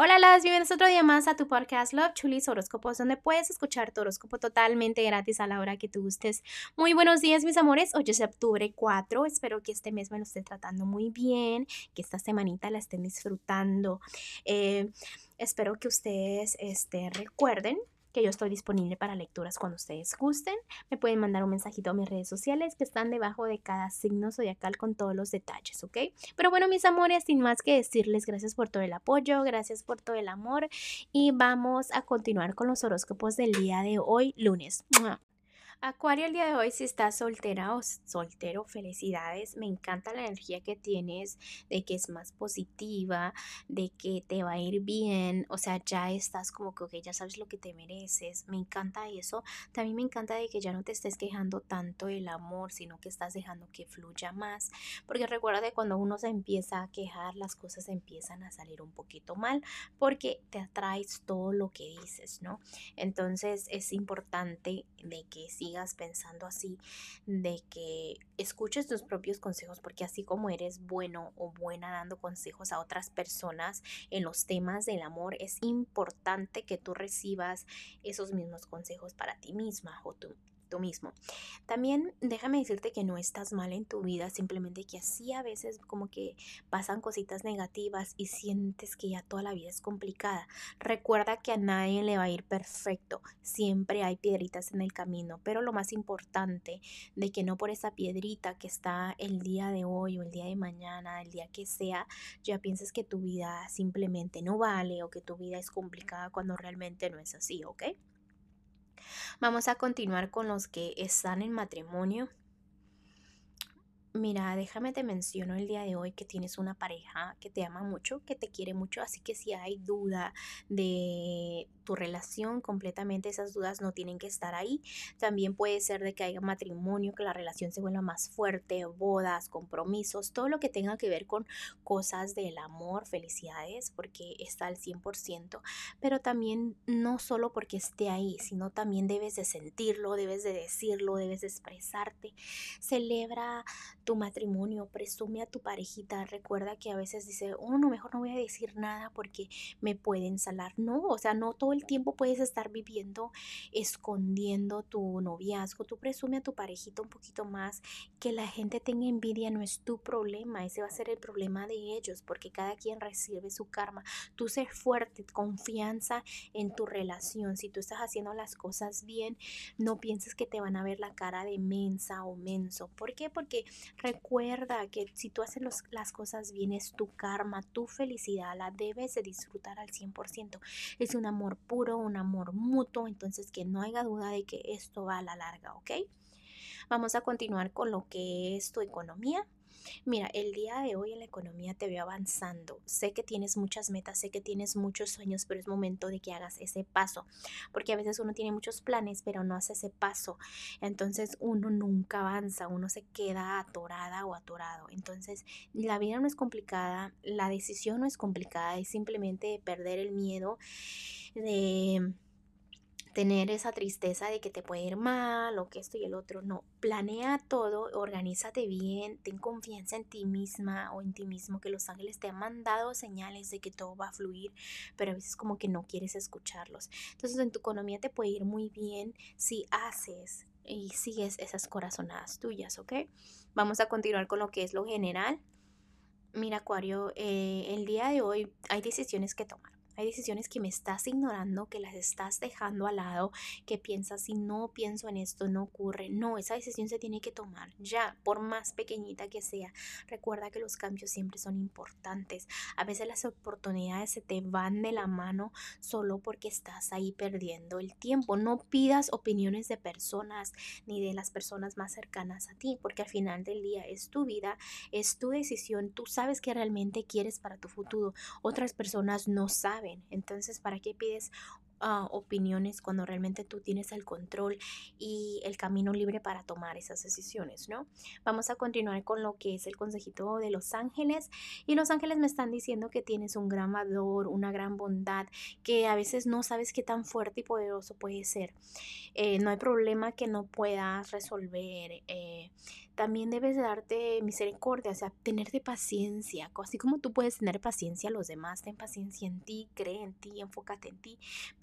Hola, las bienvenidos otro día más a tu podcast Love Chulis Horóscopos, donde puedes escuchar tu horóscopo totalmente gratis a la hora que tú gustes. Muy buenos días, mis amores. Hoy es octubre 4. Espero que este mes me lo esté tratando muy bien, que esta semanita la estén disfrutando. Eh, espero que ustedes este, recuerden que yo estoy disponible para lecturas cuando ustedes gusten. Me pueden mandar un mensajito a mis redes sociales que están debajo de cada signo zodiacal con todos los detalles, ¿ok? Pero bueno, mis amores, sin más que decirles gracias por todo el apoyo, gracias por todo el amor y vamos a continuar con los horóscopos del día de hoy, lunes. Acuario, el día de hoy, si estás soltera o soltero, felicidades. Me encanta la energía que tienes, de que es más positiva, de que te va a ir bien. O sea, ya estás como que, ya sabes lo que te mereces. Me encanta eso. También me encanta de que ya no te estés quejando tanto del amor, sino que estás dejando que fluya más. Porque recuerda que cuando uno se empieza a quejar, las cosas empiezan a salir un poquito mal, porque te atraes todo lo que dices, ¿no? Entonces es importante de que si sigas pensando así, de que escuches tus propios consejos, porque así como eres bueno o buena dando consejos a otras personas en los temas del amor, es importante que tú recibas esos mismos consejos para ti misma o tú tú mismo. También déjame decirte que no estás mal en tu vida, simplemente que así a veces como que pasan cositas negativas y sientes que ya toda la vida es complicada. Recuerda que a nadie le va a ir perfecto, siempre hay piedritas en el camino, pero lo más importante de que no por esa piedrita que está el día de hoy o el día de mañana, el día que sea, ya pienses que tu vida simplemente no vale o que tu vida es complicada cuando realmente no es así, ¿ok? Vamos a continuar con los que están en matrimonio. Mira, déjame te menciono el día de hoy que tienes una pareja que te ama mucho, que te quiere mucho, así que si hay duda de tu relación completamente, esas dudas no tienen que estar ahí. También puede ser de que haya matrimonio, que la relación se vuelva más fuerte, bodas, compromisos, todo lo que tenga que ver con cosas del amor, felicidades, porque está al 100%, pero también no solo porque esté ahí, sino también debes de sentirlo, debes de decirlo, debes de expresarte. Celebra tu matrimonio, presume a tu parejita, recuerda que a veces dice, oh, no, mejor no voy a decir nada porque me pueden salar. No, o sea, no todo el tiempo puedes estar viviendo escondiendo tu noviazgo. Tú presume a tu parejita un poquito más. Que la gente tenga envidia no es tu problema, ese va a ser el problema de ellos, porque cada quien recibe su karma. Tú ser fuerte, confianza en tu relación. Si tú estás haciendo las cosas bien, no pienses que te van a ver la cara de mensa o menso. ¿Por qué? Porque recuerda que si tú haces las cosas bien es tu karma, tu felicidad, la debes de disfrutar al 100%. Es un amor puro, un amor mutuo, entonces que no haya duda de que esto va a la larga, ¿ok? Vamos a continuar con lo que es tu economía. Mira, el día de hoy en la economía te veo avanzando. Sé que tienes muchas metas, sé que tienes muchos sueños, pero es momento de que hagas ese paso, porque a veces uno tiene muchos planes, pero no hace ese paso. Entonces uno nunca avanza, uno se queda atorada o atorado. Entonces la vida no es complicada, la decisión no es complicada, es simplemente perder el miedo de tener esa tristeza de que te puede ir mal o que esto y el otro. No, planea todo, organízate bien, ten confianza en ti misma o en ti mismo, que los ángeles te han mandado señales de que todo va a fluir, pero a veces como que no quieres escucharlos. Entonces en tu economía te puede ir muy bien si haces y sigues esas corazonadas tuyas, ¿ok? Vamos a continuar con lo que es lo general. Mira, Acuario, eh, el día de hoy hay decisiones que tomar. Hay decisiones que me estás ignorando, que las estás dejando al lado, que piensas si no pienso en esto no ocurre. No, esa decisión se tiene que tomar ya, por más pequeñita que sea. Recuerda que los cambios siempre son importantes. A veces las oportunidades se te van de la mano solo porque estás ahí perdiendo el tiempo. No pidas opiniones de personas ni de las personas más cercanas a ti, porque al final del día es tu vida, es tu decisión. Tú sabes que realmente quieres para tu futuro. Otras personas no saben entonces, ¿para qué pides ah, opiniones cuando realmente tú tienes el control y el camino libre para tomar esas decisiones, ¿no? Vamos a continuar con lo que es el consejito de los ángeles y los ángeles me están diciendo que tienes un gran valor, una gran bondad, que a veces no sabes qué tan fuerte y poderoso puede ser. Eh, no hay problema que no puedas resolver. Eh, también debes darte misericordia, o sea, tenerte paciencia, así como tú puedes tener paciencia a los demás, ten paciencia en ti, cree en ti, enfócate en ti,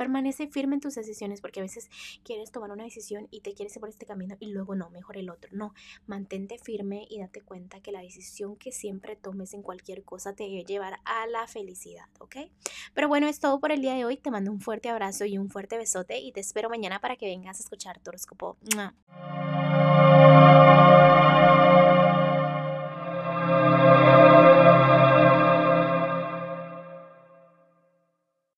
permanece firme en tus decisiones, porque a veces quieres tomar una decisión y te quieres ir por este camino y luego no, mejor el otro. No, mantente firme y date cuenta que la decisión que siempre tomes en cualquier cosa te debe llevar a la felicidad, ¿ok? Pero bueno, es todo por el día de hoy. Te mando un fuerte abrazo y un fuerte besote y te espero mañana para que vengas a escuchar tu horóscopo.